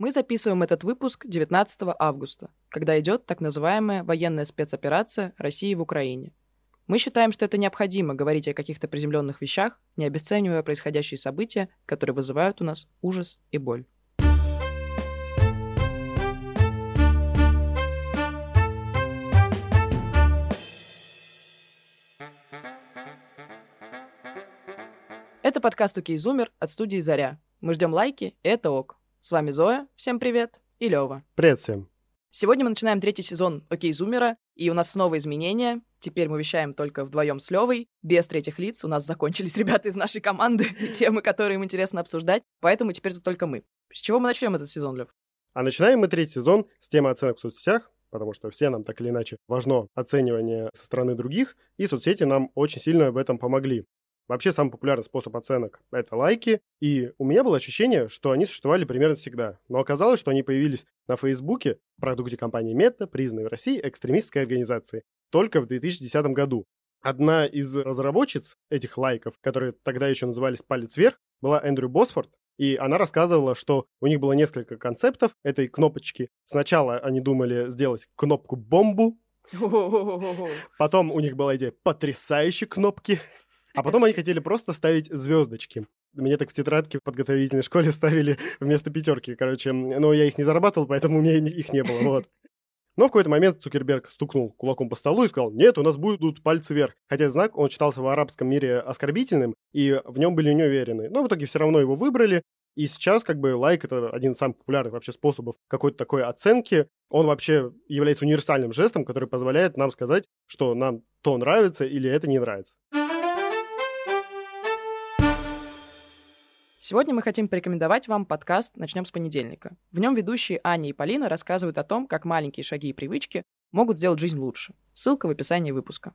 Мы записываем этот выпуск 19 августа, когда идет так называемая военная спецоперация России в Украине. Мы считаем, что это необходимо говорить о каких-то приземленных вещах, не обесценивая происходящие события, которые вызывают у нас ужас и боль. Это подкаст «Окей, Зумер» от студии «Заря». Мы ждем лайки, и это ок. С вами Зоя, всем привет, и Лева. Привет всем. Сегодня мы начинаем третий сезон «Окей, Зумера», и у нас снова изменения. Теперь мы вещаем только вдвоем с Левой, без третьих лиц. У нас закончились ребята из нашей команды темы, которые им интересно обсуждать, поэтому теперь тут только мы. С чего мы начнем этот сезон, Лев? А начинаем мы третий сезон с темы оценок в соцсетях, потому что все нам так или иначе важно оценивание со стороны других, и соцсети нам очень сильно в этом помогли. Вообще самый популярный способ оценок — это лайки. И у меня было ощущение, что они существовали примерно всегда. Но оказалось, что они появились на Фейсбуке, продукте компании Мета, признанной в России экстремистской организации, только в 2010 году. Одна из разработчиц этих лайков, которые тогда еще назывались «Палец вверх», была Эндрю Босфорд, и она рассказывала, что у них было несколько концептов этой кнопочки. Сначала они думали сделать кнопку «бомбу», потом у них была идея потрясающей кнопки, а потом они хотели просто ставить звездочки. Мне так в тетрадке в подготовительной школе ставили вместо пятерки, короче. Но я их не зарабатывал, поэтому у меня их не было, вот. Но в какой-то момент Цукерберг стукнул кулаком по столу и сказал, нет, у нас будут пальцы вверх. Хотя знак, он считался в арабском мире оскорбительным, и в нем были не уверены. Но в итоге все равно его выбрали, и сейчас как бы лайк это один из самых популярных вообще способов какой-то такой оценки. Он вообще является универсальным жестом, который позволяет нам сказать, что нам то нравится или это не нравится. Сегодня мы хотим порекомендовать вам подкаст «Начнем с понедельника». В нем ведущие Аня и Полина рассказывают о том, как маленькие шаги и привычки могут сделать жизнь лучше. Ссылка в описании выпуска.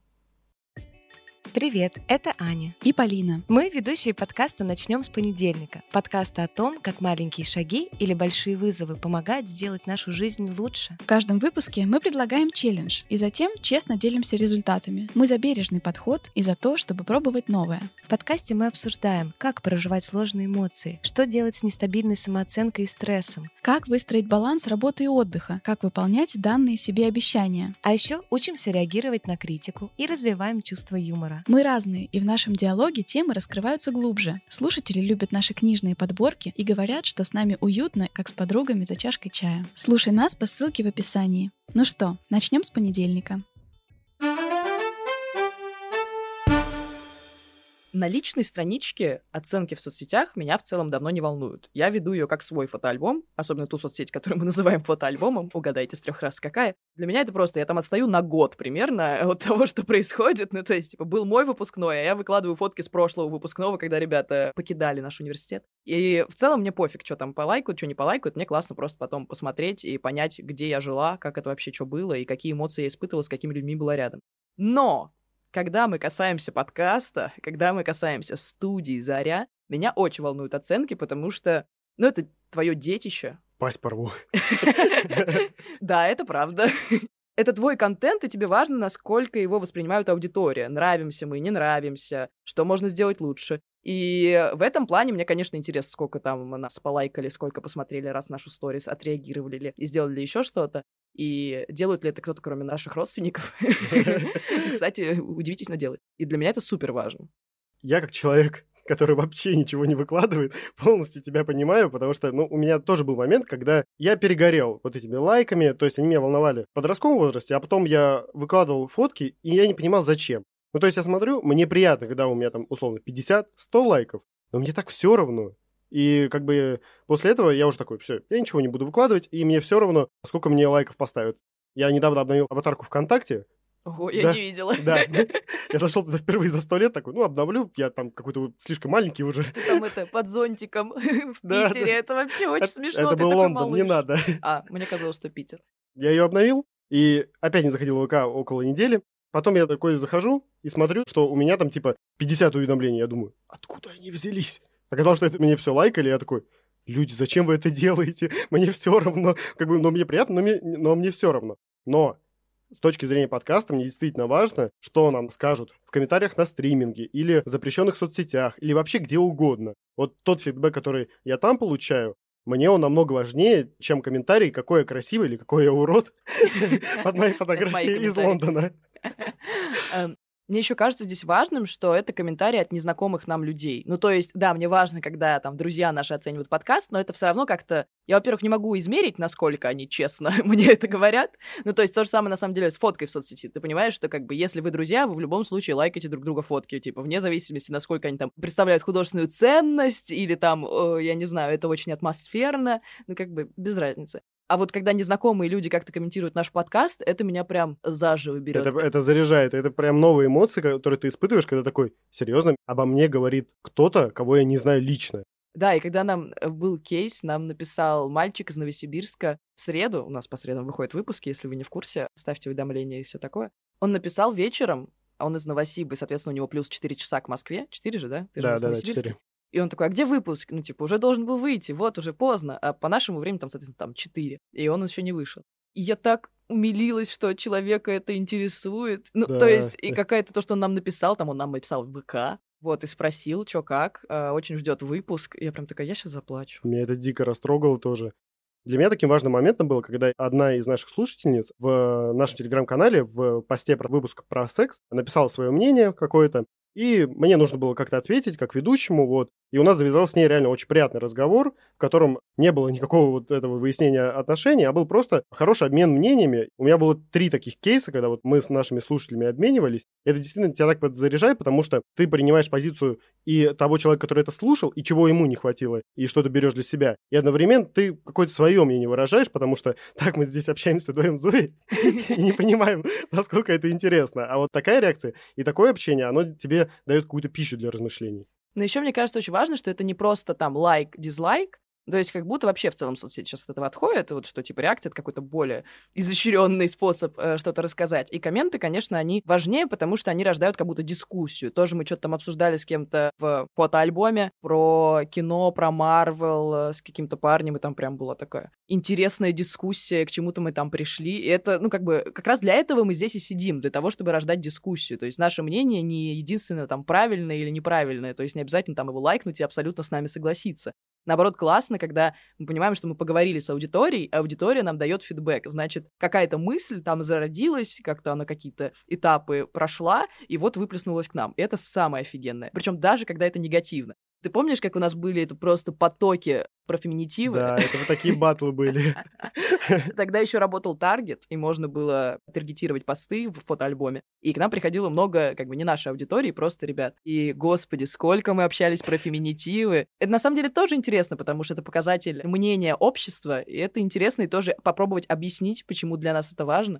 Привет, это Аня. И Полина. Мы ведущие подкаста «Начнем с понедельника». Подкаста о том, как маленькие шаги или большие вызовы помогают сделать нашу жизнь лучше. В каждом выпуске мы предлагаем челлендж и затем честно делимся результатами. Мы за бережный подход и за то, чтобы пробовать новое. В подкасте мы обсуждаем, как проживать сложные эмоции, что делать с нестабильной самооценкой и стрессом, как выстроить баланс работы и отдыха, как выполнять данные себе обещания. А еще учимся реагировать на критику и развиваем чувство юмора. Мы разные, и в нашем диалоге темы раскрываются глубже. Слушатели любят наши книжные подборки и говорят, что с нами уютно, как с подругами за чашкой чая. Слушай нас по ссылке в описании. Ну что, начнем с понедельника. На личной страничке оценки в соцсетях меня в целом давно не волнуют. Я веду ее как свой фотоальбом, особенно ту соцсеть, которую мы называем фотоальбомом. Угадайте с трех раз какая. Для меня это просто, я там отстаю на год примерно от того, что происходит. Ну, то есть, типа, был мой выпускной, а я выкладываю фотки с прошлого выпускного, когда ребята покидали наш университет. И в целом мне пофиг, что там полайкают, что не полайкают. Мне классно просто потом посмотреть и понять, где я жила, как это вообще что было, и какие эмоции я испытывала, с какими людьми была рядом. Но когда мы касаемся подкаста, когда мы касаемся студии «Заря», меня очень волнуют оценки, потому что, ну, это твое детище. Пасть порву. Да, это правда. Это твой контент, и тебе важно, насколько его воспринимают аудитория. Нравимся мы, не нравимся, что можно сделать лучше. И в этом плане мне, конечно, интересно, сколько там нас полайкали, сколько посмотрели раз нашу сторис, отреагировали ли и сделали ли еще что-то. И делают ли это кто-то, кроме наших родственников? Кстати, удивитесь, но делают. И для меня это супер важно. Я как человек, который вообще ничего не выкладывает, полностью тебя понимаю, потому что, ну, у меня тоже был момент, когда я перегорел вот этими лайками, то есть они меня волновали в подростковом возрасте, а потом я выкладывал фотки, и я не понимал, зачем. Ну, то есть я смотрю, мне приятно, когда у меня там, условно, 50-100 лайков, но мне так все равно. И как бы после этого я уже такой, все, я ничего не буду выкладывать, и мне все равно, сколько мне лайков поставят. Я недавно обновил аватарку ВКонтакте. Ого, я да, не видела. Да, я зашел туда впервые за сто лет, такой, ну, обновлю, я там какой-то слишком маленький уже. Там это, под зонтиком в Питере, это вообще очень смешно. Это был Лондон, не надо. А, мне казалось, что Питер. Я ее обновил, и опять не заходил в ВК около недели. Потом я такой захожу и смотрю, что у меня там типа 50 уведомлений. Я думаю, откуда они взялись? Оказалось, что это мне все лайкали, я такой, люди, зачем вы это делаете? Мне все равно, как бы, но мне приятно, но мне, но мне все равно. Но с точки зрения подкаста мне действительно важно, что нам скажут в комментариях на стриминге или в запрещенных соцсетях или вообще где угодно. Вот тот фидбэк, который я там получаю, мне он намного важнее, чем комментарий, какой я красивый или какой я урод под моей фотографией из Лондона. Мне еще кажется здесь важным, что это комментарии от незнакомых нам людей. Ну, то есть, да, мне важно, когда там друзья наши оценивают подкаст, но это все равно как-то... Я, во-первых, не могу измерить, насколько они честно мне это говорят. Ну, то есть, то же самое, на самом деле, с фоткой в соцсети. Ты понимаешь, что, как бы, если вы друзья, вы в любом случае лайкаете друг друга фотки, типа, вне зависимости, насколько они там представляют художественную ценность, или там, я не знаю, это очень атмосферно, ну, как бы, без разницы. А вот когда незнакомые люди как-то комментируют наш подкаст, это меня прям заживо берет. Это, это заряжает. Это прям новые эмоции, которые ты испытываешь, когда такой, серьезно, обо мне говорит кто-то, кого я не знаю лично. Да, и когда нам э, был кейс, нам написал мальчик из Новосибирска в среду, у нас по средам выходят выпуски, если вы не в курсе, ставьте уведомления и все такое. Он написал вечером, он из Новосибы, соответственно, у него плюс 4 часа к Москве. 4 же, да? Ты да, да, да, 4. И он такой, а где выпуск? Ну, типа, уже должен был выйти, вот, уже поздно. А по нашему времени там, соответственно, там 4. И он еще не вышел. И я так умилилась, что человека это интересует. Ну, да. то есть, и какая-то то, что он нам написал, там он нам написал в ВК, вот, и спросил, что как, э, очень ждет выпуск. И я прям такая, я сейчас заплачу. Меня это дико растрогало тоже. Для меня таким важным моментом было, когда одна из наших слушательниц в нашем телеграм-канале в посте про выпуск про секс написала свое мнение какое-то, и мне нужно было как-то ответить, как ведущему, вот. И у нас завязался с ней реально очень приятный разговор, в котором не было никакого вот этого выяснения отношений, а был просто хороший обмен мнениями. У меня было три таких кейса, когда вот мы с нашими слушателями обменивались. Это действительно тебя так подзаряжает, потому что ты принимаешь позицию и того человека, который это слушал, и чего ему не хватило, и что ты берешь для себя. И одновременно ты какое-то свое мнение выражаешь, потому что так мы здесь общаемся вдвоем Зоей и не понимаем, насколько это интересно. А вот такая реакция и такое общение, оно тебе дает какую-то пищу для размышлений. Но еще мне кажется очень важно, что это не просто там лайк, дизлайк, то есть как будто вообще в целом соцсети сейчас от этого отходят, вот что типа реакция — это какой-то более изощренный способ э, что-то рассказать. И комменты, конечно, они важнее, потому что они рождают как будто дискуссию. Тоже мы что-то там обсуждали с кем-то в фотоальбоме про кино, про Марвел, э, с каким-то парнем, и там прям была такая интересная дискуссия, к чему-то мы там пришли. И это, ну, как бы, как раз для этого мы здесь и сидим, для того, чтобы рождать дискуссию. То есть наше мнение не единственное там правильное или неправильное, то есть не обязательно там его лайкнуть и абсолютно с нами согласиться. Наоборот, классно, когда мы понимаем, что мы поговорили с аудиторией, а аудитория нам дает фидбэк. Значит, какая-то мысль там зародилась, как-то она какие-то этапы прошла, и вот выплеснулась к нам. Это самое офигенное. Причем даже когда это негативно. Ты помнишь, как у нас были это просто потоки про феминитивы? Да, это вот такие батлы были. Тогда еще работал таргет, и можно было таргетировать посты в фотоальбоме. И к нам приходило много, как бы, не нашей аудитории, просто ребят. И, господи, сколько мы общались про феминитивы. Это на самом деле тоже интересно, потому что это показатель мнения общества, и это интересно и тоже попробовать объяснить, почему для нас это важно.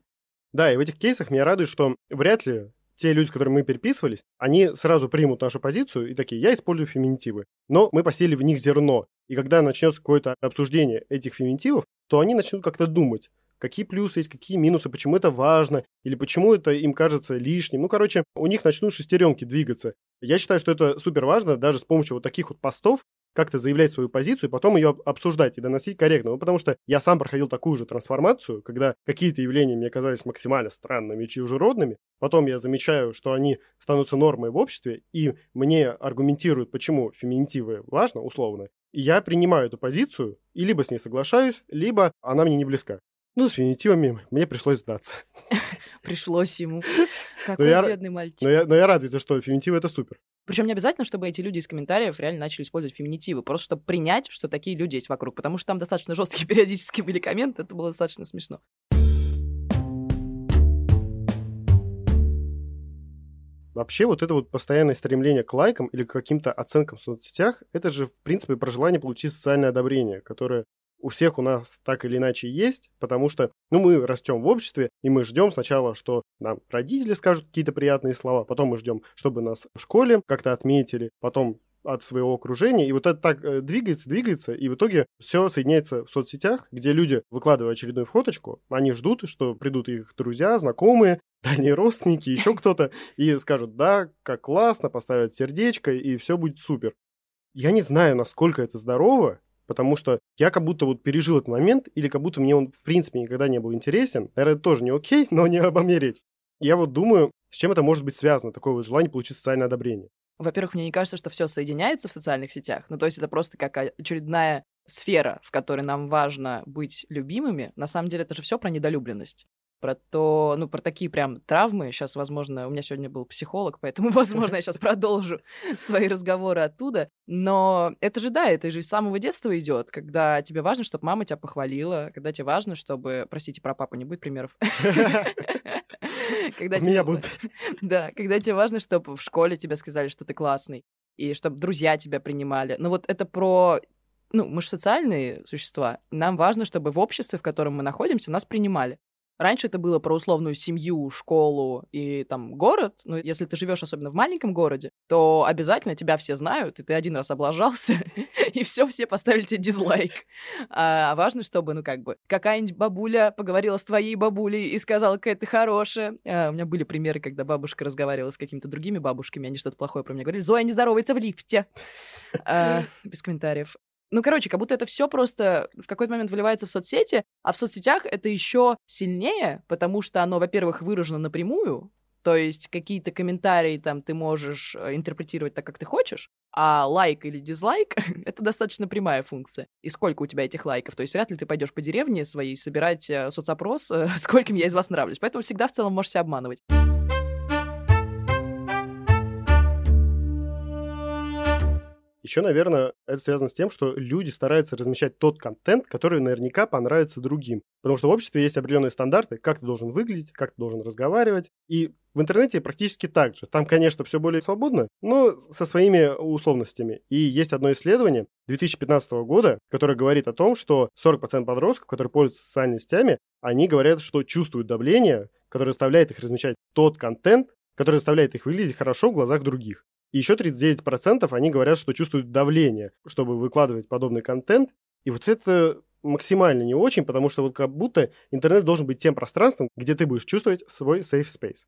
Да, и в этих кейсах меня радует, что вряд ли те люди, с которыми мы переписывались, они сразу примут нашу позицию и такие, я использую феминитивы. Но мы посели в них зерно. И когда начнется какое-то обсуждение этих феминитивов, то они начнут как-то думать, какие плюсы есть, какие минусы, почему это важно, или почему это им кажется лишним. Ну, короче, у них начнут шестеренки двигаться. Я считаю, что это супер важно даже с помощью вот таких вот постов, как-то заявлять свою позицию, потом ее обсуждать и доносить корректно. Ну, потому что я сам проходил такую же трансформацию, когда какие-то явления мне казались максимально странными и чужеродными, потом я замечаю, что они становятся нормой в обществе, и мне аргументируют, почему феминитивы важно, условно, и я принимаю эту позицию, и либо с ней соглашаюсь, либо она мне не близка. Ну, с феминитивами мне пришлось сдаться. Пришлось ему. Какой бедный мальчик. Но я, но я рад, что феминитивы — это супер. Причем не обязательно, чтобы эти люди из комментариев реально начали использовать феминитивы, просто чтобы принять, что такие люди есть вокруг, потому что там достаточно жесткие периодически были комменты, это было достаточно смешно. Вообще вот это вот постоянное стремление к лайкам или к каким-то оценкам в соцсетях, это же, в принципе, про желание получить социальное одобрение, которое у всех у нас так или иначе есть, потому что, ну, мы растем в обществе, и мы ждем сначала, что нам родители скажут какие-то приятные слова, потом мы ждем, чтобы нас в школе как-то отметили, потом от своего окружения, и вот это так э, двигается, двигается, и в итоге все соединяется в соцсетях, где люди, выкладывая очередную фоточку, они ждут, что придут их друзья, знакомые, дальние родственники, еще кто-то, и скажут, да, как классно, поставят сердечко, и все будет супер. Я не знаю, насколько это здорово, потому что я как будто вот пережил этот момент, или как будто мне он в принципе никогда не был интересен. Наверное, это тоже не окей, но не обо мне речь. Я вот думаю, с чем это может быть связано, такое вот желание получить социальное одобрение. Во-первых, мне не кажется, что все соединяется в социальных сетях. Ну, то есть это просто как очередная сфера, в которой нам важно быть любимыми, на самом деле это же все про недолюбленность про то, ну, про такие прям травмы. Сейчас, возможно, у меня сегодня был психолог, поэтому, возможно, я сейчас продолжу свои разговоры оттуда. Но это же, да, это же с самого детства идет, когда тебе важно, чтобы мама тебя похвалила, когда тебе важно, чтобы... Простите, про папу не будет примеров. Когда Меня будут. Да, когда тебе важно, чтобы в школе тебе сказали, что ты классный, и чтобы друзья тебя принимали. Ну вот это про ну, мы же социальные существа. Нам важно, чтобы в обществе, в котором мы находимся, нас принимали. Раньше это было про условную семью, школу и там город. Но если ты живешь особенно в маленьком городе, то обязательно тебя все знают, и ты один раз облажался, и все, все поставили тебе дизлайк. А важно, чтобы, ну, как бы, какая-нибудь бабуля поговорила с твоей бабулей и сказала, какая ты хорошая. А, у меня были примеры, когда бабушка разговаривала с какими-то другими бабушками, они что-то плохое про меня говорили. Зоя не здоровается в лифте. А, без комментариев. Ну, короче, как будто это все просто в какой-то момент выливается в соцсети, а в соцсетях это еще сильнее, потому что оно, во-первых, выражено напрямую, то есть какие-то комментарии там ты можешь э, интерпретировать так, как ты хочешь, а лайк или дизлайк — это достаточно прямая функция. И сколько у тебя этих лайков? То есть вряд ли ты пойдешь по деревне своей собирать э, соцопрос, э, скольким я из вас нравлюсь. Поэтому всегда в целом можешь себя обманывать. Еще, наверное, это связано с тем, что люди стараются размещать тот контент, который наверняка понравится другим. Потому что в обществе есть определенные стандарты, как ты должен выглядеть, как ты должен разговаривать. И в интернете практически так же. Там, конечно, все более свободно, но со своими условностями. И есть одно исследование 2015 года, которое говорит о том, что 40% подростков, которые пользуются социальными сетями, они говорят, что чувствуют давление, которое заставляет их размещать тот контент, который заставляет их выглядеть хорошо в глазах других. И еще 39% они говорят, что чувствуют давление, чтобы выкладывать подобный контент. И вот это максимально не очень, потому что вот как будто интернет должен быть тем пространством, где ты будешь чувствовать свой safe space.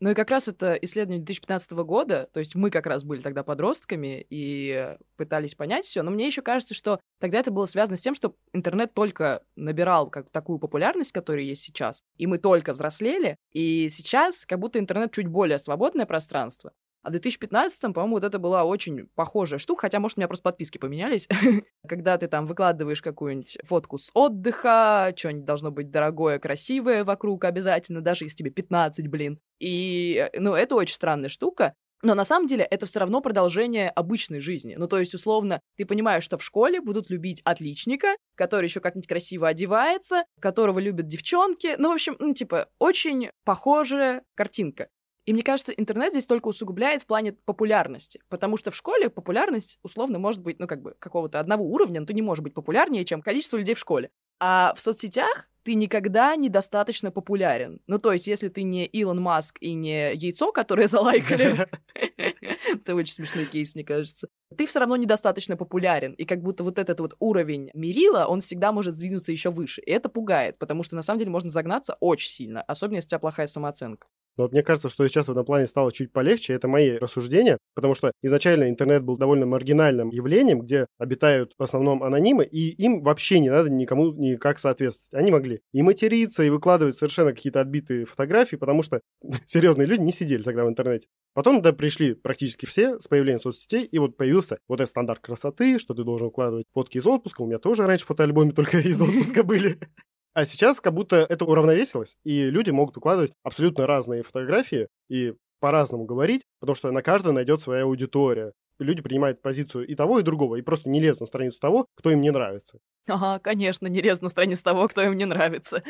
Ну и как раз это исследование 2015 года, то есть мы как раз были тогда подростками и пытались понять все, но мне еще кажется, что тогда это было связано с тем, что интернет только набирал как такую популярность, которая есть сейчас, и мы только взрослели, и сейчас как будто интернет чуть более свободное пространство, а в 2015, по-моему, вот это была очень похожая штука, хотя, может, у меня просто подписки поменялись. Когда ты там выкладываешь какую-нибудь фотку с отдыха, что-нибудь должно быть дорогое, красивое вокруг обязательно, даже если тебе 15, блин. И, ну, это очень странная штука. Но на самом деле это все равно продолжение обычной жизни. Ну, то есть, условно, ты понимаешь, что в школе будут любить отличника, который еще как-нибудь красиво одевается, которого любят девчонки. Ну, в общем, ну, типа, очень похожая картинка. И мне кажется, интернет здесь только усугубляет в плане популярности, потому что в школе популярность условно может быть, ну, как бы, какого-то одного уровня, но ты не можешь быть популярнее, чем количество людей в школе. А в соцсетях ты никогда недостаточно популярен. Ну, то есть, если ты не Илон Маск и не яйцо, которое залайкали, это очень смешной кейс, мне кажется, ты все равно недостаточно популярен. И как будто вот этот вот уровень мерила, он всегда может сдвинуться еще выше. И это пугает, потому что на самом деле можно загнаться очень сильно, особенно если у тебя плохая самооценка. Но мне кажется, что сейчас в этом плане стало чуть полегче. Это мои рассуждения, потому что изначально интернет был довольно маргинальным явлением, где обитают в основном анонимы, и им вообще не надо никому никак соответствовать. Они могли и материться, и выкладывать совершенно какие-то отбитые фотографии, потому что серьезные люди не сидели тогда в интернете. Потом да, пришли практически все с появлением соцсетей, и вот появился вот этот стандарт красоты, что ты должен укладывать фотки из отпуска. У меня тоже раньше фотоальбомы только из отпуска были. А сейчас как будто это уравновесилось, и люди могут укладывать абсолютно разные фотографии и по-разному говорить, потому что на каждой найдет своя аудитория. Люди принимают позицию и того, и другого, и просто не лезут на страницу того, кто им не нравится. Ага, конечно, не лезут на страницу того, кто им не нравится.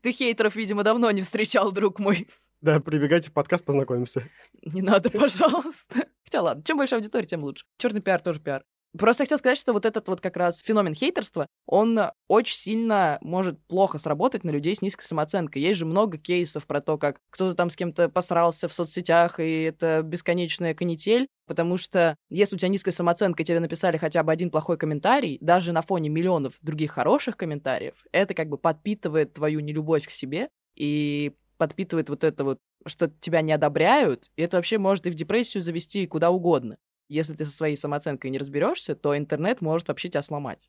Ты хейтеров, видимо, давно не встречал, друг мой. Да, прибегайте в подкаст, познакомимся. Не надо, пожалуйста. Хотя ладно, чем больше аудитории, тем лучше. Черный пиар тоже пиар. Просто хотел сказать, что вот этот вот как раз феномен хейтерства, он очень сильно может плохо сработать на людей с низкой самооценкой. Есть же много кейсов про то, как кто-то там с кем-то посрался в соцсетях, и это бесконечная канитель, потому что если у тебя низкая самооценка, и тебе написали хотя бы один плохой комментарий, даже на фоне миллионов других хороших комментариев, это как бы подпитывает твою нелюбовь к себе и подпитывает вот это вот, что тебя не одобряют, и это вообще может и в депрессию завести куда угодно если ты со своей самооценкой не разберешься, то интернет может вообще тебя сломать.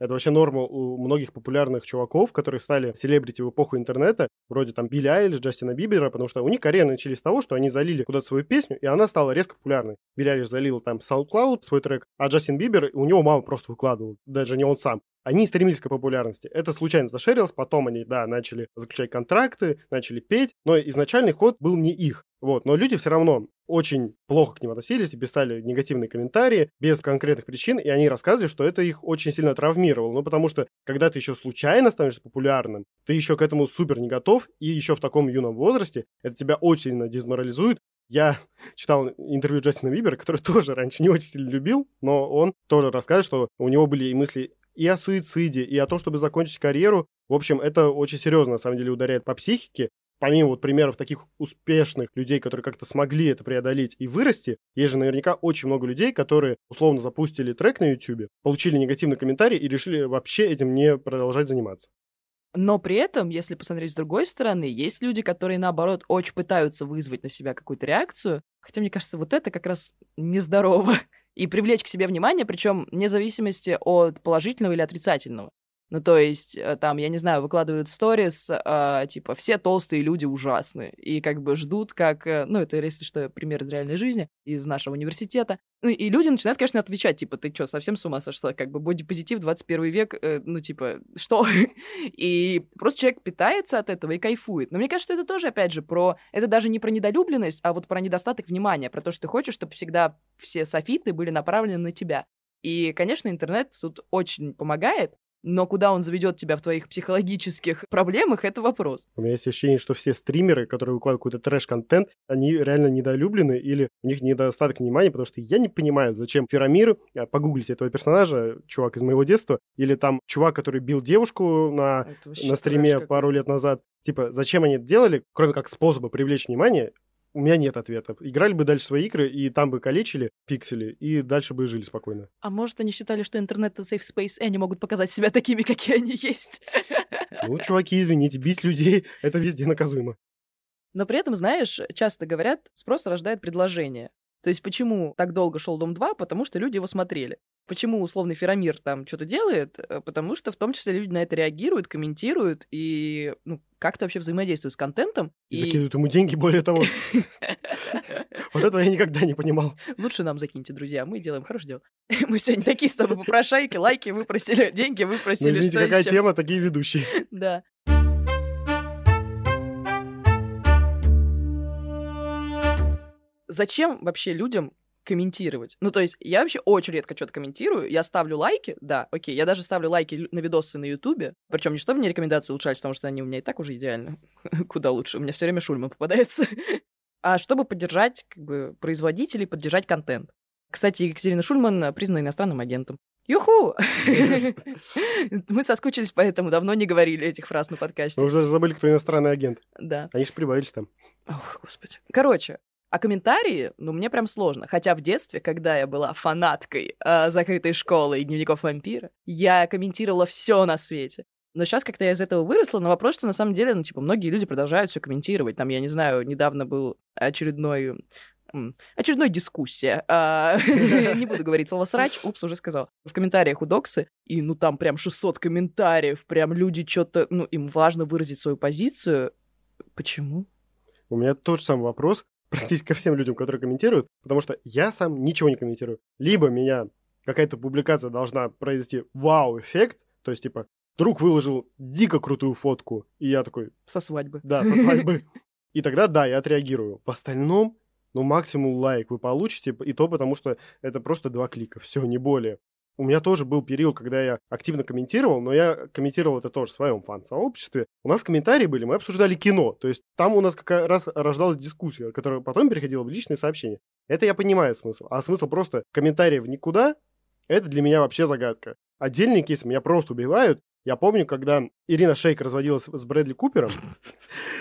Это вообще норма у многих популярных чуваков, которые стали селебрити в эпоху интернета, вроде там Билли Айлиш, Джастина Бибера, потому что у них карьеры начались с того, что они залили куда-то свою песню, и она стала резко популярной. Билли Айлиш залил там SoundCloud свой трек, а Джастин Бибер, у него мама просто выкладывал, даже не он сам. Они стремились к популярности. Это случайно зашерилось, потом они, да, начали заключать контракты, начали петь, но изначальный ход был не их. Вот, но люди все равно очень плохо к ним относились и писали негативные комментарии без конкретных причин, и они рассказывали, что это их очень сильно травмировало. Ну, потому что, когда ты еще случайно становишься популярным, ты еще к этому супер не готов, и еще в таком юном возрасте это тебя очень сильно дезморализует, я читал интервью Джастина Бибера, который тоже раньше не очень сильно любил, но он тоже рассказывает, что у него были и мысли и о суициде, и о том, чтобы закончить карьеру. В общем, это очень серьезно, на самом деле, ударяет по психике. Помимо вот примеров таких успешных людей, которые как-то смогли это преодолеть и вырасти, есть же наверняка очень много людей, которые условно запустили трек на YouTube, получили негативный комментарий и решили вообще этим не продолжать заниматься. Но при этом, если посмотреть с другой стороны, есть люди, которые, наоборот, очень пытаются вызвать на себя какую-то реакцию. Хотя, мне кажется, вот это как раз нездорово. И привлечь к себе внимание, причем вне зависимости от положительного или отрицательного. Ну, то есть, э, там, я не знаю, выкладывают сторис, э, типа, все толстые люди ужасны, и как бы ждут, как, э, ну, это, если что, пример из реальной жизни, из нашего университета. Ну, и люди начинают, конечно, отвечать, типа, ты что, совсем с ума сошла? Как бы бодипозитив 21 век, ну, типа, что? и просто человек питается от этого и кайфует. Но мне кажется, что это тоже, опять же, про... Это даже не про недолюбленность, а вот про недостаток внимания, про то, что ты хочешь, чтобы всегда все софиты были направлены на тебя. И, конечно, интернет тут очень помогает, но куда он заведет тебя в твоих психологических проблемах, это вопрос. У меня есть ощущение, что все стримеры, которые выкладывают какой-то трэш-контент, они реально недолюблены или у них недостаток внимания, потому что я не понимаю, зачем Ферамир, а, погуглите этого персонажа, чувак из моего детства, или там чувак, который бил девушку на, на стриме пару лет назад, типа, зачем они это делали, кроме как способа привлечь внимание, у меня нет ответа. Играли бы дальше свои игры, и там бы калечили пиксели, и дальше бы жили спокойно. А может, они считали, что интернет — это safe space, и они могут показать себя такими, какие они есть? Ну, чуваки, извините, бить людей — это везде наказуемо. Но при этом, знаешь, часто говорят, спрос рождает предложение. То есть почему так долго шел Дом 2? Потому что люди его смотрели. Почему условный Ферамир там что-то делает? Э, потому что в том числе люди на это реагируют, комментируют и ну, как-то вообще взаимодействуют с контентом. И, и... закидывают ему деньги, более того. Вот этого я никогда не понимал. Лучше нам закиньте, друзья, мы делаем хорошее дело. Мы сегодня такие с тобой попрошайки, лайки выпросили, деньги выпросили. Ну, извините, какая тема, такие ведущие. Да. Зачем вообще людям комментировать. Ну, то есть, я вообще очень редко что-то комментирую. Я ставлю лайки, да, окей. Я даже ставлю лайки на видосы на Ютубе. Причем не чтобы мне рекомендации улучшать, потому что они у меня и так уже идеальны. Куда лучше. У меня все время Шульман попадается. а чтобы поддержать как бы, производителей, поддержать контент. Кстати, Екатерина Шульман признана иностранным агентом. Юху! Мы соскучились, поэтому давно не говорили этих фраз на подкасте. Мы уже забыли, кто иностранный агент. Да. Они же прибавились там. Ох, господи. Короче, а комментарии, ну, мне прям сложно. Хотя в детстве, когда я была фанаткой э, закрытой школы и дневников вампира, я комментировала все на свете. Но сейчас как-то я из этого выросла, но вопрос, что на самом деле, ну, типа, многие люди продолжают все комментировать. Там, я не знаю, недавно был очередной очередной дискуссия. А, не буду говорить слово «срач», упс, уже сказал. В комментариях у Доксы, и ну там прям 600 комментариев, прям люди что-то, ну им важно выразить свою позицию. Почему? У меня тот же самый вопрос практически ко всем людям, которые комментируют, потому что я сам ничего не комментирую. Либо меня какая-то публикация должна произвести вау-эффект, то есть, типа, друг выложил дико крутую фотку, и я такой... Со свадьбы. Да, со свадьбы. И тогда, да, я отреагирую. В остальном, ну, максимум лайк вы получите, и то потому, что это просто два клика, все, не более. У меня тоже был период, когда я активно комментировал, но я комментировал это тоже в своем фан-сообществе. У нас комментарии были, мы обсуждали кино. То есть там у нас как раз рождалась дискуссия, которая потом переходила в личные сообщения. Это я понимаю смысл. А смысл просто комментариев никуда, это для меня вообще загадка. Отдельные кейсы меня просто убивают. Я помню, когда Ирина Шейк разводилась с Брэдли Купером,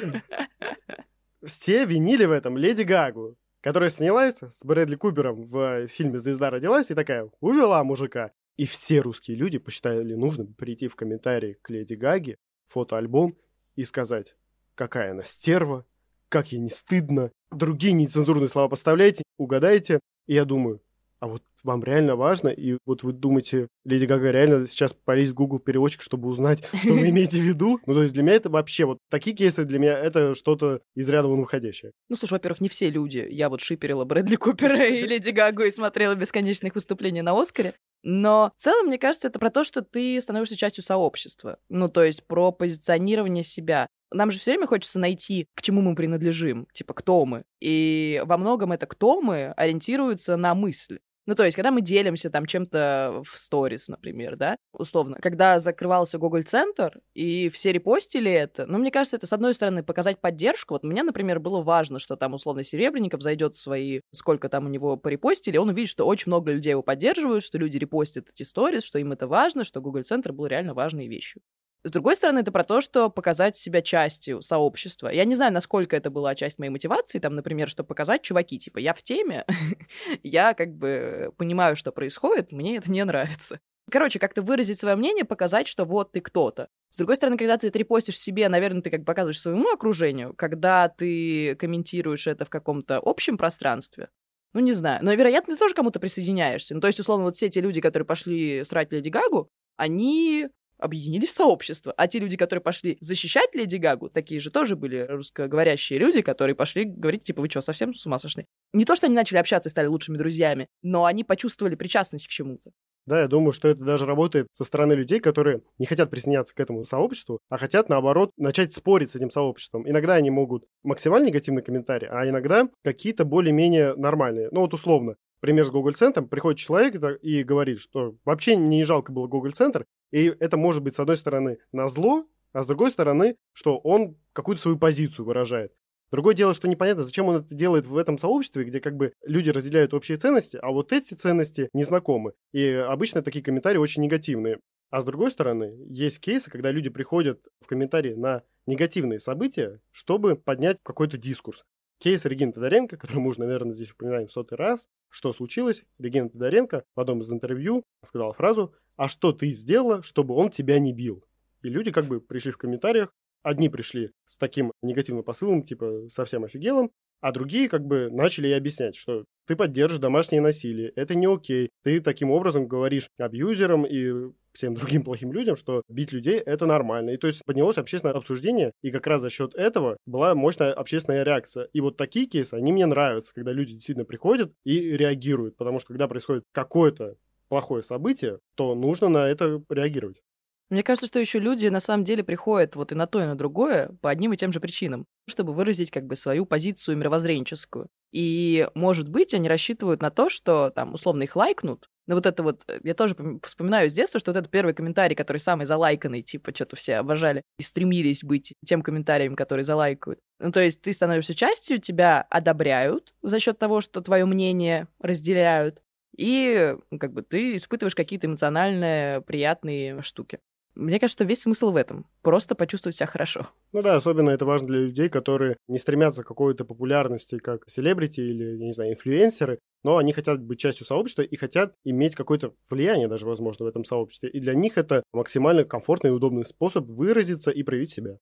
все винили в этом Леди Гагу которая снялась с Брэдли Купером в фильме «Звезда родилась» и такая увела мужика. И все русские люди посчитали нужным прийти в комментарии к Леди Гаге, фотоальбом, и сказать, какая она стерва, как ей не стыдно, другие нецензурные слова поставляйте, угадайте. И я думаю, а вот вам реально важно, и вот вы думаете, Леди Гага реально сейчас полезть в Google переводчик, чтобы узнать, что вы имеете в виду? Ну, то есть для меня это вообще вот такие кейсы для меня это что-то из ряда вон выходящее. Ну, слушай, во-первых, не все люди. Я вот шиперила Брэдли Купера и Леди Гагу и смотрела бесконечных выступлений на Оскаре. Но в целом, мне кажется, это про то, что ты становишься частью сообщества. Ну, то есть про позиционирование себя. Нам же все время хочется найти, к чему мы принадлежим, типа, кто мы. И во многом это кто мы ориентируется на мысль. Ну, то есть, когда мы делимся там чем-то в сторис, например, да, условно, когда закрывался Google Центр, и все репостили это, ну, мне кажется, это, с одной стороны, показать поддержку. Вот мне, например, было важно, что там, условно, Серебренников зайдет свои, сколько там у него порепостили, он увидит, что очень много людей его поддерживают, что люди репостят эти сторис, что им это важно, что Google Центр был реально важной вещью. С другой стороны, это про то, что показать себя частью сообщества. Я не знаю, насколько это была часть моей мотивации, там, например, что показать, чуваки, типа, я в теме, я как бы понимаю, что происходит, мне это не нравится. Короче, как-то выразить свое мнение, показать, что вот ты кто-то. С другой стороны, когда ты это репостишь себе, наверное, ты как показываешь своему окружению, когда ты комментируешь это в каком-то общем пространстве, ну, не знаю. Но, вероятно, ты тоже кому-то присоединяешься. Ну, то есть, условно, вот все те люди, которые пошли срать Леди Гагу, они объединились в сообщество. А те люди, которые пошли защищать Леди Гагу, такие же тоже были русскоговорящие люди, которые пошли говорить, типа, вы что, совсем с ума сошли? Не то, что они начали общаться и стали лучшими друзьями, но они почувствовали причастность к чему-то. Да, я думаю, что это даже работает со стороны людей, которые не хотят присоединяться к этому сообществу, а хотят, наоборот, начать спорить с этим сообществом. Иногда они могут максимально негативные комментарии, а иногда какие-то более-менее нормальные. Ну вот условно, пример с Google Центром, приходит человек и говорит, что вообще не жалко было Google Центр, и это может быть, с одной стороны, на зло, а с другой стороны, что он какую-то свою позицию выражает. Другое дело, что непонятно, зачем он это делает в этом сообществе, где как бы люди разделяют общие ценности, а вот эти ценности не знакомы. И обычно такие комментарии очень негативные. А с другой стороны, есть кейсы, когда люди приходят в комментарии на негативные события, чтобы поднять какой-то дискурс. Кейс Регины Тодоренко, который мы уже, наверное, здесь упоминаем сотый раз. Что случилось? Регина Тодоренко в одном из интервью сказала фразу «А что ты сделала, чтобы он тебя не бил?» И люди как бы пришли в комментариях, одни пришли с таким негативным посылом, типа совсем офигелым, а другие как бы начали ей объяснять, что ты поддержишь домашнее насилие, это не окей, ты таким образом говоришь абьюзерам и всем другим плохим людям, что бить людей — это нормально. И то есть поднялось общественное обсуждение, и как раз за счет этого была мощная общественная реакция. И вот такие кейсы, они мне нравятся, когда люди действительно приходят и реагируют, потому что когда происходит какое-то плохое событие, то нужно на это реагировать. Мне кажется, что еще люди на самом деле приходят вот и на то, и на другое по одним и тем же причинам, чтобы выразить как бы свою позицию мировоззренческую. И, может быть, они рассчитывают на то, что там условно их лайкнут, но вот это вот, э, я тоже вспоминаю с детства, что вот этот первый комментарий, который самый залайканный, типа, что-то все обожали и стремились быть тем комментарием, который залайкают. Ну, то есть ты становишься частью, тебя одобряют за счет того, что твое мнение разделяют, и ну, как бы ты испытываешь какие-то эмоциональные приятные штуки. Мне кажется, что весь смысл в этом. Просто почувствовать себя хорошо. Ну да, особенно это важно для людей, которые не стремятся к какой-то популярности, как селебрити или, я не знаю, инфлюенсеры, но они хотят быть частью сообщества и хотят иметь какое-то влияние даже, возможно, в этом сообществе. И для них это максимально комфортный и удобный способ выразиться и проявить себя.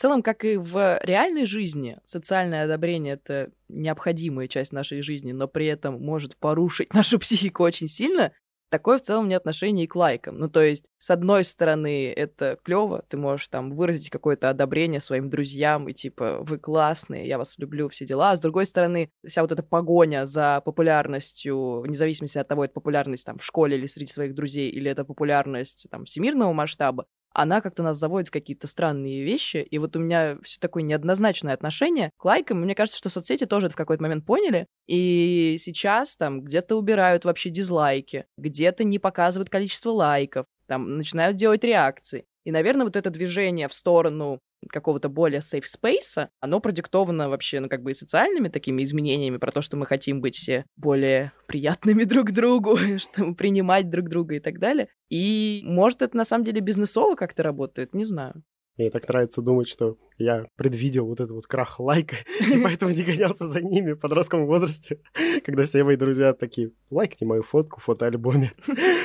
Целом, как и в реальной жизни, социальное одобрение — это необходимая часть нашей жизни, но при этом может порушить нашу психику очень сильно, такое в целом не отношение и к лайкам. Ну, то есть, с одной стороны, это клево, ты можешь там выразить какое-то одобрение своим друзьям и типа, вы классные, я вас люблю, все дела. А с другой стороны, вся вот эта погоня за популярностью, вне зависимости от того, это популярность там в школе или среди своих друзей, или это популярность там всемирного масштаба, она как-то нас заводит в какие-то странные вещи, и вот у меня все такое неоднозначное отношение к лайкам. Мне кажется, что соцсети тоже это в какой-то момент поняли, и сейчас там где-то убирают вообще дизлайки, где-то не показывают количество лайков, там начинают делать реакции. И, наверное, вот это движение в сторону какого-то более safe space, оно продиктовано вообще, ну, как бы и социальными такими изменениями про то, что мы хотим быть все более приятными друг другу, чтобы принимать друг друга и так далее. И может это на самом деле бизнесово как-то работает, не знаю. Мне так нравится думать, что я предвидел вот этот вот крах лайка, и поэтому не гонялся за ними в подростковом возрасте, когда все мои друзья такие, лайкни мою фотку в фотоальбоме.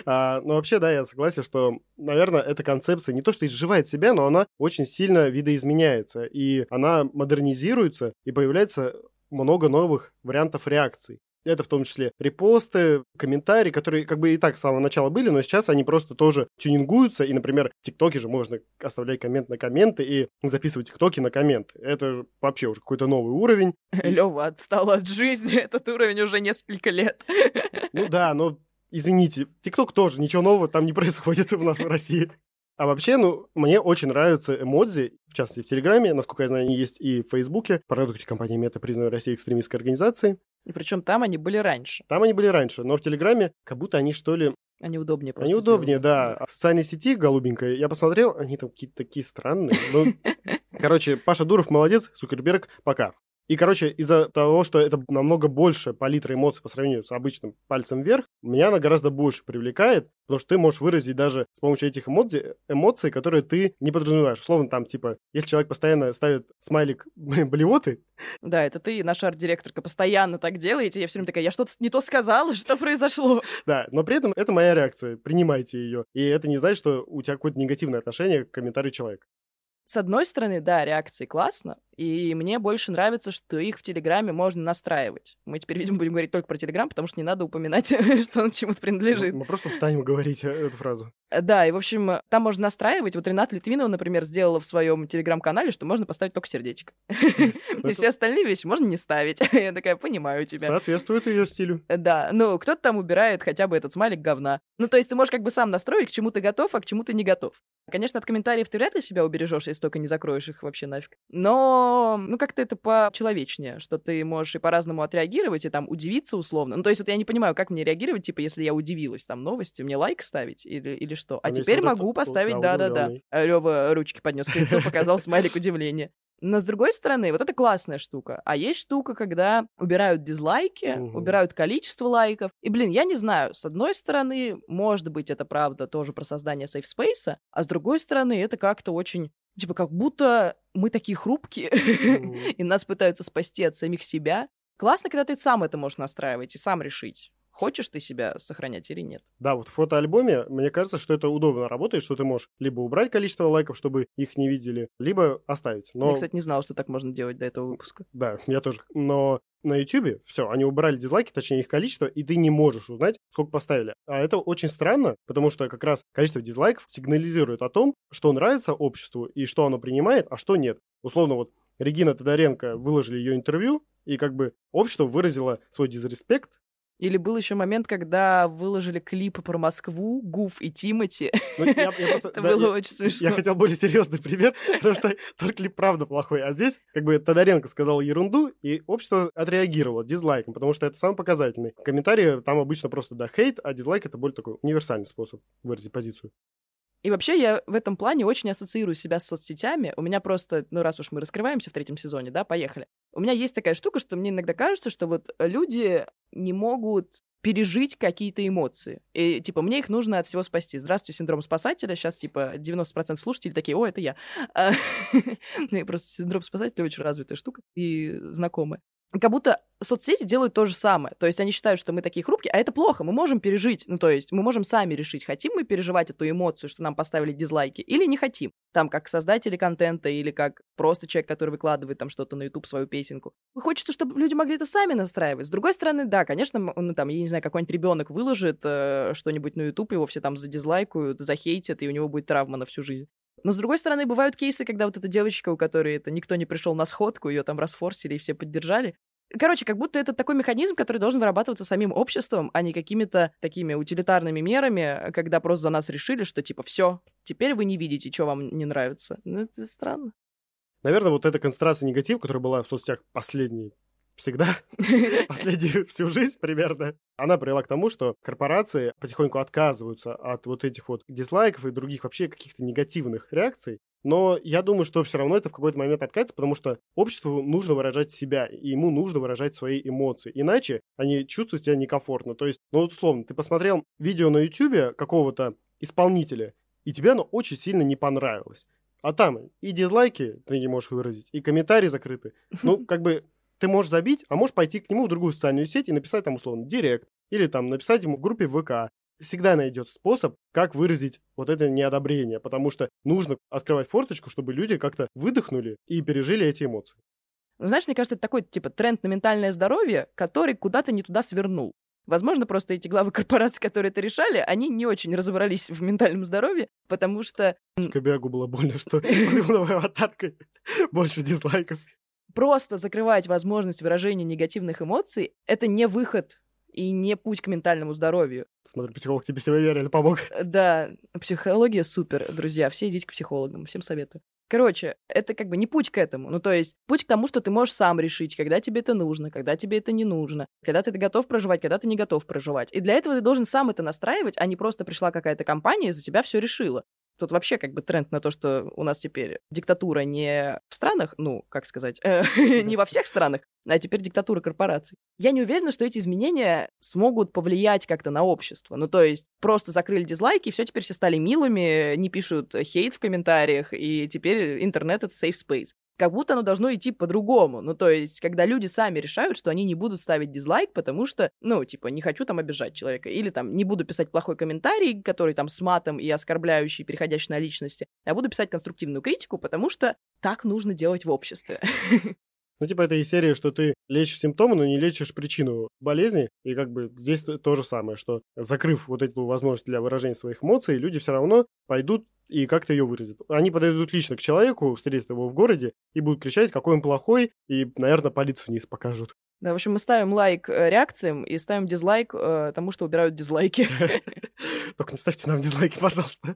А, но вообще, да, я согласен, что, наверное, эта концепция не то, что изживает себя, но она очень сильно видоизменяется, и она модернизируется, и появляется много новых вариантов реакций. Это в том числе репосты, комментарии, которые как бы и так с самого начала были, но сейчас они просто тоже тюнингуются. И, например, в ТикТоке же можно оставлять коммент на комменты и записывать ТикТоки на комменты. Это вообще уже какой-то новый уровень. Лева отстал от жизни, этот уровень уже несколько лет. Ну да, но извините, ТикТок тоже ничего нового там не происходит у нас в России. А вообще, ну, мне очень нравятся эмодзи, в частности, в Телеграме, насколько я знаю, они есть и в Фейсбуке. Продукты компании Мета признаны Россией экстремистской организацией. И причем там они были раньше. Там они были раньше, но в Телеграме как будто они, что ли... Они удобнее просто Они удобнее, сделаны. да. А в социальной сети голубенькой я посмотрел, они там какие-то такие странные. Ну, короче, Паша Дуров молодец, Сукерберг, пока. И, короче, из-за того, что это намного больше палитра эмоций по сравнению с обычным пальцем вверх, меня она гораздо больше привлекает, потому что ты можешь выразить даже с помощью этих эмоций, эмоций, которые ты не подразумеваешь. Условно, там, типа, если человек постоянно ставит смайлик блевоты, Да, это ты, наша арт-директорка, постоянно так делаете. Я все время такая, я что-то не то сказала, что произошло? да, но при этом это моя реакция, принимайте ее. И это не значит, что у тебя какое-то негативное отношение к комментарию человека. С одной стороны, да, реакции классно, и мне больше нравится, что их в Телеграме можно настраивать. Мы теперь, видимо, будем говорить только про Телеграм, потому что не надо упоминать, что он чему-то принадлежит. Мы просто устанем говорить э, эту фразу. Э, Да, и, в общем, там можно настраивать. Вот Ренат Литвинова, например, сделала в своем Телеграм-канале, что можно поставить только сердечко. И все остальные вещи можно не ставить. Я такая, понимаю тебя. Соответствует ее стилю. Да, ну, кто-то там убирает хотя бы этот смайлик говна. Ну, то есть ты можешь как бы сам настроить, к чему ты готов, а к чему ты не готов. Конечно, от комментариев ты вряд ли себя убережешь, если только не закроешь их вообще нафиг. Но, ну, как-то это по-человечнее, что ты можешь и по-разному отреагировать, и там удивиться условно. Ну, то есть вот я не понимаю, как мне реагировать, типа, если я удивилась там новости, мне лайк ставить или, или что? А есть теперь могу вот, поставить, да, да-да-да. Лёва ручки поднес к лицу, показал смайлик удивления. Но с другой стороны, вот это классная штука. А есть штука, когда убирают дизлайки, Мгм. убирают количество лайков. И, блин, я не знаю, с одной стороны, может быть, это правда тоже про создание сейфспейса, а с другой стороны, это как-то очень... Типа, как будто мы такие хрупкие, и нас пытаются спасти от самих себя. Классно, когда ты сам это можешь настраивать и сам решить, хочешь ты себя сохранять или нет. Да, вот в фотоальбоме, мне кажется, что это удобно работает, что ты можешь либо убрать количество лайков, чтобы их не видели, либо оставить. Но, Я, кстати, не знала, что так можно делать до этого выпуска. да, я тоже. Но на YouTube все, они убрали дизлайки, точнее их количество, и ты не можешь узнать, сколько поставили. А это очень странно, потому что как раз количество дизлайков сигнализирует о том, что нравится обществу и что оно принимает, а что нет. Условно, вот Регина Тодоренко выложили ее интервью, и как бы общество выразило свой дизреспект Или был еще момент, когда выложили клипы про Москву, Гуф и Тимати. Ну, я- я просто- Это да, было я- очень смешно. Я хотел более серьезный пример, потому что тот клип правда плохой. А здесь как бы Тодоренко сказал ерунду, и общество отреагировало дизлайком, потому что это самый показательный. Комментарии там обычно просто да, хейт, а дизлайк это более такой универсальный способ выразить позицию. И вообще я в этом плане очень ассоциирую себя с соцсетями. У меня просто, ну раз уж мы раскрываемся в третьем сезоне, да, поехали. У меня есть такая штука, что мне иногда кажется, что вот люди не могут пережить какие-то эмоции. И, типа, мне их нужно от всего спасти. Здравствуйте, синдром спасателя. Сейчас, типа, 90% слушателей такие, о, это я. Ну, Просто синдром спасателя очень развитая штука и знакомая. Как будто соцсети делают то же самое. То есть они считают, что мы такие хрупкие, а это плохо, мы можем пережить. Ну, то есть мы можем сами решить, хотим мы переживать эту эмоцию, что нам поставили дизлайки, или не хотим. Там, как создатели контента, или как просто человек, который выкладывает там что-то на YouTube, свою песенку. Хочется, чтобы люди могли это сами настраивать. С другой стороны, да, конечно, ну, там, я не знаю, какой-нибудь ребенок выложит э, что-нибудь на YouTube, его все там задизлайкают, захейтят, и у него будет травма на всю жизнь. Но, с другой стороны, бывают кейсы, когда вот эта девочка, у которой это никто не пришел на сходку, ее там расфорсили и все поддержали. Короче, как будто это такой механизм, который должен вырабатываться самим обществом, а не какими-то такими утилитарными мерами, когда просто за нас решили, что типа все, теперь вы не видите, что вам не нравится. Ну, это странно. Наверное, вот эта концентрация негатива, которая была в соцсетях последние всегда, последнюю всю жизнь примерно, она привела к тому, что корпорации потихоньку отказываются от вот этих вот дизлайков и других вообще каких-то негативных реакций. Но я думаю, что все равно это в какой-то момент откатится, потому что обществу нужно выражать себя, и ему нужно выражать свои эмоции. Иначе они чувствуют себя некомфортно. То есть, ну, вот условно, ты посмотрел видео на YouTube какого-то исполнителя, и тебе оно очень сильно не понравилось. А там и дизлайки ты не можешь выразить, и комментарии закрыты. Ну, как бы ты можешь забить, а можешь пойти к нему в другую социальную сеть и написать там условно директ, или там написать ему в группе ВК. Всегда найдет способ, как выразить вот это неодобрение, потому что нужно открывать форточку, чтобы люди как-то выдохнули и пережили эти эмоции. Ну, знаешь, мне кажется, это такой, типа, тренд на ментальное здоровье, который куда-то не туда свернул. Возможно, просто эти главы корпораций, которые это решали, они не очень разобрались в ментальном здоровье, потому что... Кобягу было больно, что новой аватаркой больше дизлайков. Просто закрывать возможность выражения негативных эмоций — это не выход и не путь к ментальному здоровью. Смотри, психолог тебе сегодня реально помог. Да, психология супер, друзья. Все идите к психологам, всем советую. Короче, это как бы не путь к этому. Ну, то есть путь к тому, что ты можешь сам решить, когда тебе это нужно, когда тебе это не нужно, когда ты это готов проживать, когда ты не готов проживать. И для этого ты должен сам это настраивать, а не просто пришла какая-то компания и за тебя все решила. Тут вообще как бы тренд на то, что у нас теперь диктатура не в странах, ну, как сказать, э, не во всех странах, а теперь диктатура корпораций. Я не уверена, что эти изменения смогут повлиять как-то на общество. Ну, то есть просто закрыли дизлайки, и все, теперь все стали милыми, не пишут хейт в комментариях, и теперь интернет — это safe space как будто оно должно идти по-другому. Ну, то есть, когда люди сами решают, что они не будут ставить дизлайк, потому что, ну, типа, не хочу там обижать человека, или там не буду писать плохой комментарий, который там с матом и оскорбляющий, переходящий на личности, а буду писать конструктивную критику, потому что так нужно делать в обществе. Ну, типа, это из серии, что ты лечишь симптомы, но не лечишь причину болезни. И как бы здесь то же самое, что закрыв вот эту возможность для выражения своих эмоций, люди все равно пойдут и как-то ее выразят. Они подойдут лично к человеку, встретят его в городе и будут кричать, какой он плохой, и, наверное, палец вниз покажут. Да, в общем, мы ставим лайк э, реакциям и ставим дизлайк э, тому, что убирают дизлайки. Только не ставьте нам дизлайки, пожалуйста.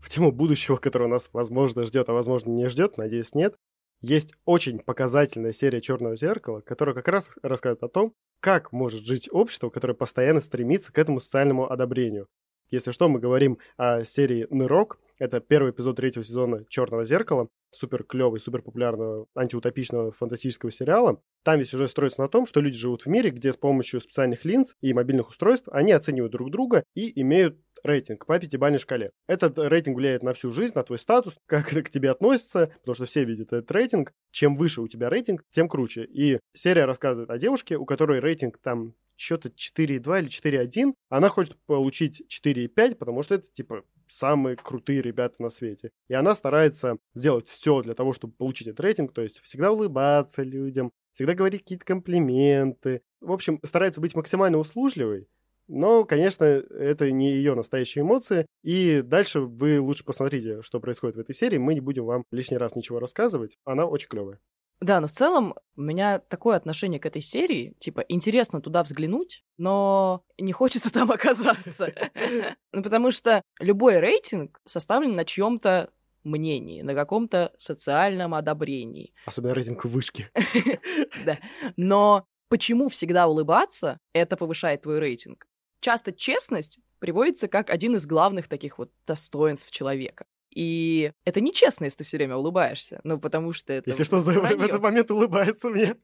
В тему будущего, которое нас, возможно, ждет, а возможно, не ждет, надеюсь, нет, есть очень показательная серия Черного зеркала, которая как раз рассказывает о том, как может жить общество, которое постоянно стремится к этому социальному одобрению. Если что, мы говорим о серии «Нырок». Это первый эпизод третьего сезона «Черного зеркала», супер клевый, супер популярного антиутопичного фантастического сериала. Там весь сюжет строится на том, что люди живут в мире, где с помощью специальных линз и мобильных устройств они оценивают друг друга и имеют рейтинг по пятибалльной шкале. Этот рейтинг влияет на всю жизнь, на твой статус, как это к тебе относится, потому что все видят этот рейтинг. Чем выше у тебя рейтинг, тем круче. И серия рассказывает о девушке, у которой рейтинг там что-то 4,2 или 4,1. Она хочет получить 4,5, потому что это, типа, самые крутые ребята на свете. И она старается сделать все для того, чтобы получить этот рейтинг, то есть всегда улыбаться людям, всегда говорить какие-то комплименты. В общем, старается быть максимально услужливой, но, конечно, это не ее настоящие эмоции. И дальше вы лучше посмотрите, что происходит в этой серии. Мы не будем вам лишний раз ничего рассказывать. Она очень клевая. Да, но в целом у меня такое отношение к этой серии, типа, интересно туда взглянуть, но не хочется там оказаться. Ну, потому что любой рейтинг составлен на чьем-то мнении, на каком-то социальном одобрении. Особенно рейтинг вышки. Да. Но почему всегда улыбаться, это повышает твой рейтинг часто честность приводится как один из главных таких вот достоинств человека. И это нечестно, если ты все время улыбаешься. Ну, потому что это... Если что, в этот момент улыбается мне.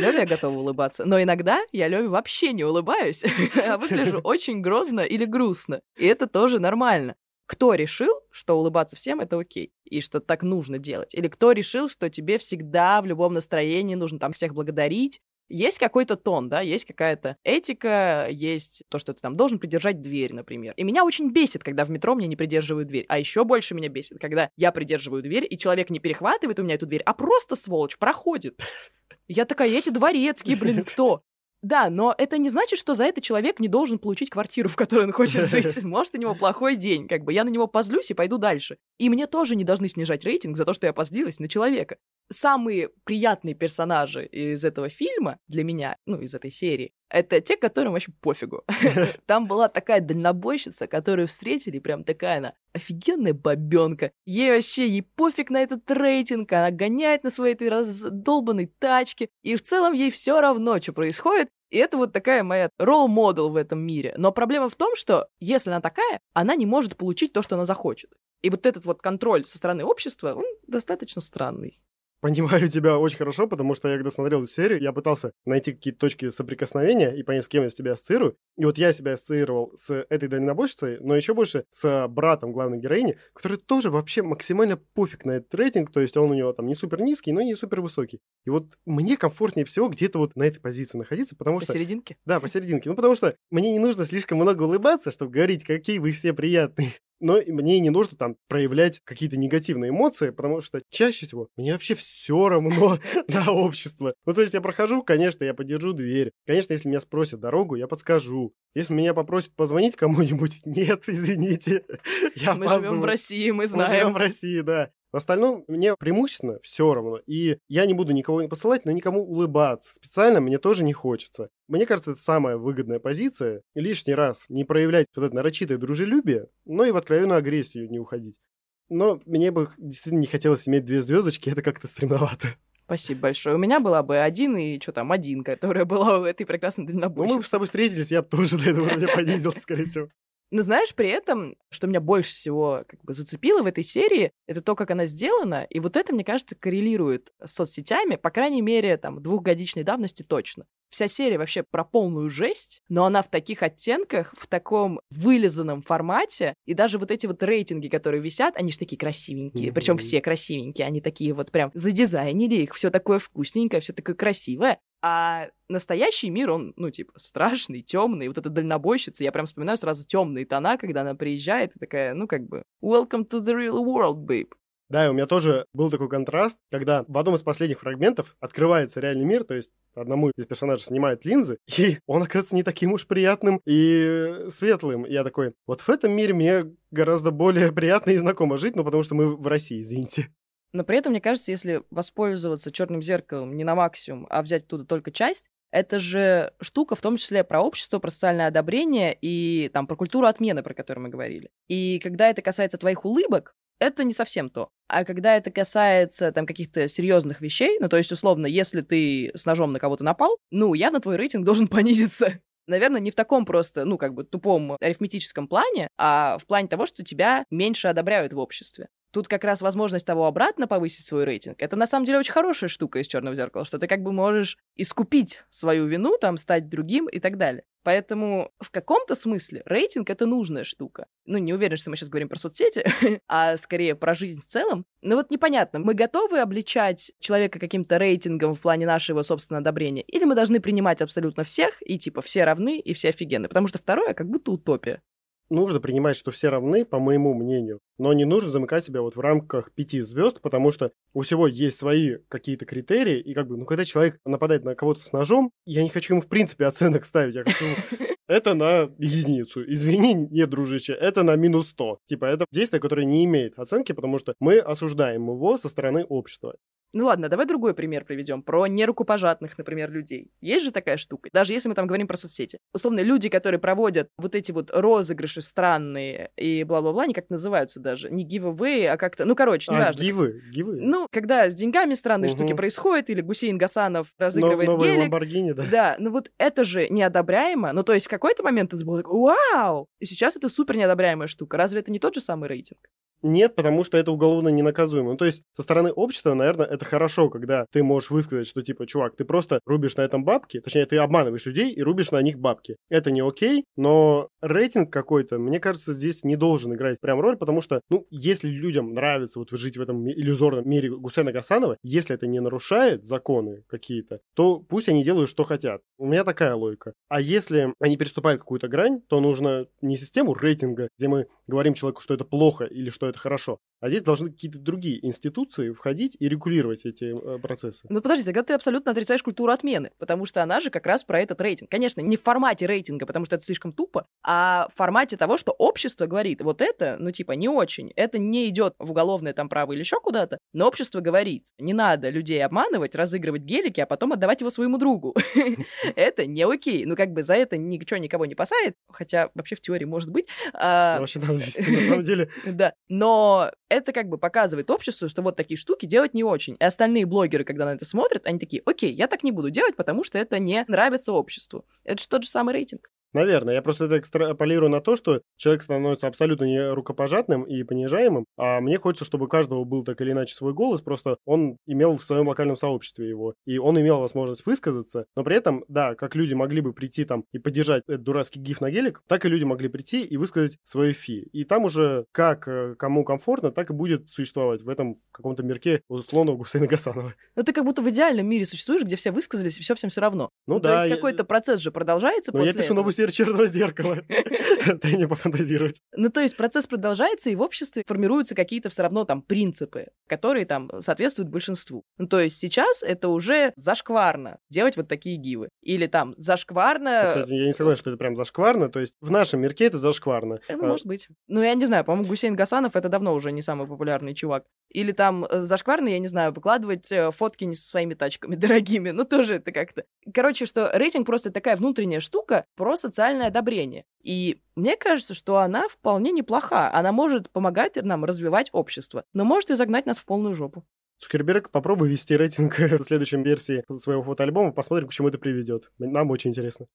Лёве готова улыбаться. Но иногда я Лёве вообще не улыбаюсь, а выгляжу очень грозно или грустно. И это тоже нормально. Кто решил, что улыбаться всем это окей, и что так нужно делать? Или кто решил, что тебе всегда в любом настроении нужно там всех благодарить, есть какой-то тон, да, есть какая-то этика, есть то, что ты там должен придержать дверь, например. И меня очень бесит, когда в метро мне не придерживают дверь. А еще больше меня бесит, когда я придерживаю дверь, и человек не перехватывает у меня эту дверь, а просто, сволочь, проходит. Я такая, эти дворецкие, блин, кто? Да, но это не значит, что за это человек не должен получить квартиру, в которой он хочет жить. Может, у него плохой день, как бы я на него позлюсь и пойду дальше. И мне тоже не должны снижать рейтинг за то, что я позлилась на человека самые приятные персонажи из этого фильма для меня, ну, из этой серии, это те, которым вообще пофигу. Там была такая дальнобойщица, которую встретили, прям такая она офигенная бабенка. Ей вообще, ей пофиг на этот рейтинг, она гоняет на своей этой раздолбанной тачке, и в целом ей все равно, что происходит, и это вот такая моя ролл-модел в этом мире. Но проблема в том, что если она такая, она не может получить то, что она захочет. И вот этот вот контроль со стороны общества, он достаточно странный. Понимаю тебя очень хорошо, потому что я когда смотрел эту серию, я пытался найти какие-то точки соприкосновения и понять, с кем я себя ассоциирую. И вот я себя ассоциировал с этой дальнобойщицей, но еще больше с братом главной героини, который тоже вообще максимально пофиг на этот рейтинг, то есть он у него там не супер низкий, но не супер высокий. И вот мне комфортнее всего где-то вот на этой позиции находиться, потому что... Посерединке? Да, посерединке. Ну, потому что мне не нужно слишком много улыбаться, чтобы говорить, какие вы все приятные но мне не нужно там проявлять какие-то негативные эмоции, потому что чаще всего мне вообще все равно на общество. Ну, то есть я прохожу, конечно, я подержу дверь. Конечно, если меня спросят дорогу, я подскажу. Если меня попросят позвонить кому-нибудь, нет, извините, я Мы живем в России, мы знаем. Мы живем в России, да. В остальном мне преимущественно все равно. И я не буду никого не посылать, но никому улыбаться. Специально мне тоже не хочется. Мне кажется, это самая выгодная позиция. Лишний раз не проявлять вот это нарочитое дружелюбие, но и в откровенную агрессию не уходить. Но мне бы действительно не хотелось иметь две звездочки, это как-то стремновато. Спасибо большое. У меня была бы один и что там, один, которая была у этой прекрасной дальнобойщицы. Ну, мы бы с тобой встретились, я бы тоже до этого уровня понизился, скорее всего. Но знаешь, при этом, что меня больше всего как бы зацепило в этой серии, это то, как она сделана, и вот это, мне кажется, коррелирует с соцсетями, по крайней мере, там, двухгодичной давности точно. Вся серия вообще про полную жесть, но она в таких оттенках, в таком вылизанном формате, и даже вот эти вот рейтинги, которые висят, они же такие красивенькие, mm-hmm. причем все красивенькие, они такие вот прям задизайнили их, все такое вкусненькое, все такое красивое, а настоящий мир, он, ну, типа, страшный, темный. Вот эта дальнобойщица, я прям вспоминаю сразу темные тона, когда она приезжает и такая, ну, как бы, welcome to the real world, babe. Да, и у меня тоже был такой контраст, когда в одном из последних фрагментов открывается реальный мир, то есть одному из персонажей снимают линзы, и он оказывается не таким уж приятным и светлым. И я такой, вот в этом мире мне гораздо более приятно и знакомо жить, ну потому что мы в России, извините. Но при этом, мне кажется, если воспользоваться черным зеркалом не на максимум, а взять оттуда только часть, это же штука в том числе про общество, про социальное одобрение и там про культуру отмены, про которую мы говорили. И когда это касается твоих улыбок, это не совсем то. А когда это касается там каких-то серьезных вещей, ну то есть условно, если ты с ножом на кого-то напал, ну явно твой рейтинг должен понизиться. Наверное, не в таком просто, ну, как бы тупом арифметическом плане, а в плане того, что тебя меньше одобряют в обществе. Тут как раз возможность того обратно повысить свой рейтинг. Это на самом деле очень хорошая штука из черного зеркала, что ты как бы можешь искупить свою вину, там, стать другим и так далее. Поэтому в каком-то смысле рейтинг — это нужная штука. Ну, не уверен, что мы сейчас говорим про соцсети, а скорее про жизнь в целом. Но вот непонятно, мы готовы обличать человека каким-то рейтингом в плане нашего собственного одобрения? Или мы должны принимать абсолютно всех, и типа все равны, и все офигенны? Потому что второе как будто утопия нужно принимать, что все равны, по моему мнению, но не нужно замыкать себя вот в рамках пяти звезд, потому что у всего есть свои какие-то критерии, и как бы, ну, когда человек нападает на кого-то с ножом, я не хочу ему, в принципе, оценок ставить, я хочу это на единицу. Извини, нет, дружище, это на минус 100. Типа, это действие, которое не имеет оценки, потому что мы осуждаем его со стороны общества. Ну ладно, давай другой пример приведем. Про нерукопожатных, например, людей. Есть же такая штука. Даже если мы там говорим про соцсети. Условно, люди, которые проводят вот эти вот розыгрыши странные и бла-бла-бла, они как называются даже. Не giveaway, а как-то... Ну, короче, не а, важно. гивы, гивы. Ну, когда с деньгами странные угу. штуки происходят, или Гусейн Гасанов разыгрывает Но, гелик. Ламборгини, да. Да, ну вот это же неодобряемо. Ну, то есть в какой-то момент это было так, вау! И сейчас это супер неодобряемая штука. Разве это не тот же самый рейтинг? Нет, потому что это уголовно ненаказуемо. Ну, то есть, со стороны общества, наверное, это хорошо, когда ты можешь высказать, что, типа, чувак, ты просто рубишь на этом бабки, точнее, ты обманываешь людей и рубишь на них бабки. Это не окей, но рейтинг какой-то, мне кажется, здесь не должен играть прям роль, потому что, ну, если людям нравится вот жить в этом иллюзорном мире Гусейна Гасанова, если это не нарушает законы какие-то, то пусть они делают, что хотят. У меня такая логика. А если они переступают какую-то грань, то нужно не систему рейтинга, где мы говорим человеку, что это плохо или что это это хорошо. А здесь должны какие-то другие институции входить и регулировать эти э, процессы. Ну подожди, тогда ты абсолютно отрицаешь культуру отмены, потому что она же как раз про этот рейтинг. Конечно, не в формате рейтинга, потому что это слишком тупо, а в формате того, что общество говорит, вот это, ну типа, не очень, это не идет в уголовное там право или еще куда-то, но общество говорит, не надо людей обманывать, разыгрывать гелики, а потом отдавать его своему другу. Это не окей. Ну как бы за это ничего никого не посадит, хотя вообще в теории может быть. А вообще надо на самом деле. Да, но это как бы показывает обществу, что вот такие штуки делать не очень. И остальные блогеры, когда на это смотрят, они такие, окей, я так не буду делать, потому что это не нравится обществу. Это же тот же самый рейтинг. Наверное. Я просто это экстраполирую на то, что человек становится абсолютно не рукопожатным и понижаемым, а мне хочется, чтобы у каждого был так или иначе свой голос, просто он имел в своем локальном сообществе его, и он имел возможность высказаться, но при этом, да, как люди могли бы прийти там и поддержать этот дурацкий гиф на гелик, так и люди могли прийти и высказать свое фи. И там уже как э, кому комфортно, так и будет существовать в этом каком-то мирке условного Гусейна Гасанова. Ну ты как будто в идеальном мире существуешь, где все высказались, и все всем все равно. Ну, Ну, да. То есть я- какой-то процесс же продолжается Но после я пишу этого. новую серию «Черного зеркала». Дай мне пофантазировать. Ну, то есть процесс продолжается, и в обществе формируются какие-то все равно там принципы, которые там соответствуют большинству. Ну, то есть сейчас это уже зашкварно делать вот такие гивы. Или там зашкварно... Кстати, я не согласен, что это прям зашкварно. То есть в нашем мирке это зашкварно. Э, А, Ну, может быть. Ну, я не знаю, по-моему, Гусейн Гасанов это давно уже не самый популярный чувак. Или там э, зашкварно, я не знаю, выкладывать э, фотки не со своими тачками дорогими. Ну, тоже это как-то. Короче, что рейтинг просто такая внутренняя штука про социальное одобрение. И мне кажется, что она вполне неплоха. Она может помогать нам развивать общество, но может и загнать нас в полную жопу. Цукерберг, попробуй вести рейтинг в следующем версии своего фотоальбома, посмотрим, к чему это приведет. Нам очень интересно.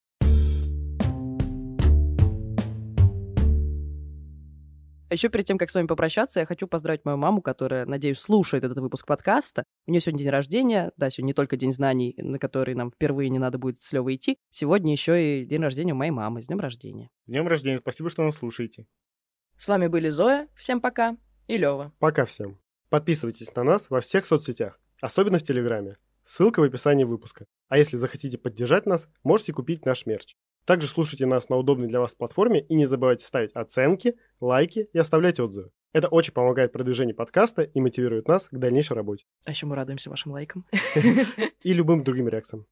А еще перед тем, как с вами попрощаться, я хочу поздравить мою маму, которая, надеюсь, слушает этот выпуск подкаста. У нее сегодня день рождения. Да, сегодня не только день знаний, на который нам впервые не надо будет с Левой идти. Сегодня еще и день рождения у моей мамы. С днем рождения. Днем рождения, спасибо, что нас слушаете. С вами были Зоя. Всем пока. И Лева. Пока всем. Подписывайтесь на нас во всех соцсетях, особенно в Телеграме. Ссылка в описании выпуска. А если захотите поддержать нас, можете купить наш мерч. Также слушайте нас на удобной для вас платформе и не забывайте ставить оценки, лайки и оставлять отзывы. Это очень помогает продвижению подкаста и мотивирует нас к дальнейшей работе. А еще мы радуемся вашим лайкам. И любым другим реакциям.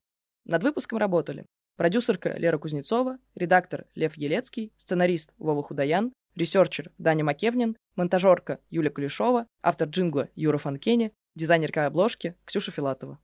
Над выпуском работали продюсерка Лера Кузнецова, редактор Лев Елецкий, сценарист Вова Худаян, ресерчер Даня Макевнин, монтажерка Юля Кулешова, автор джингла Юра Фанкени, дизайнерка обложки Ксюша Филатова.